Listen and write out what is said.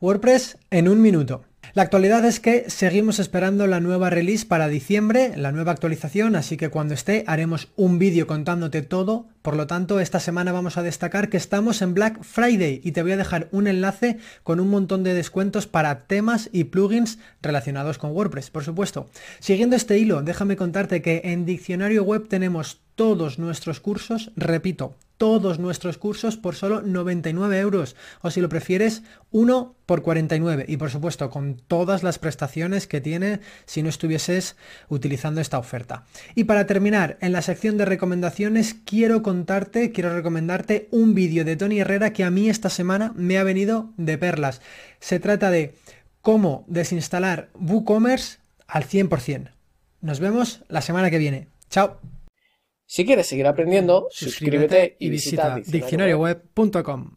WordPress en un minuto. La actualidad es que seguimos esperando la nueva release para diciembre, la nueva actualización, así que cuando esté haremos un vídeo contándote todo. Por lo tanto, esta semana vamos a destacar que estamos en Black Friday y te voy a dejar un enlace con un montón de descuentos para temas y plugins relacionados con WordPress, por supuesto. Siguiendo este hilo, déjame contarte que en Diccionario Web tenemos todos nuestros cursos, repito, todos nuestros cursos por solo 99 euros o si lo prefieres uno por 49 y por supuesto con todas las prestaciones que tiene si no estuvieses utilizando esta oferta. Y para terminar, en la sección de recomendaciones quiero contarte, quiero recomendarte un vídeo de Tony Herrera que a mí esta semana me ha venido de perlas. Se trata de cómo desinstalar WooCommerce al 100%. Nos vemos la semana que viene. Chao. Si quieres seguir aprendiendo, suscríbete y visita diccionarioweb.com.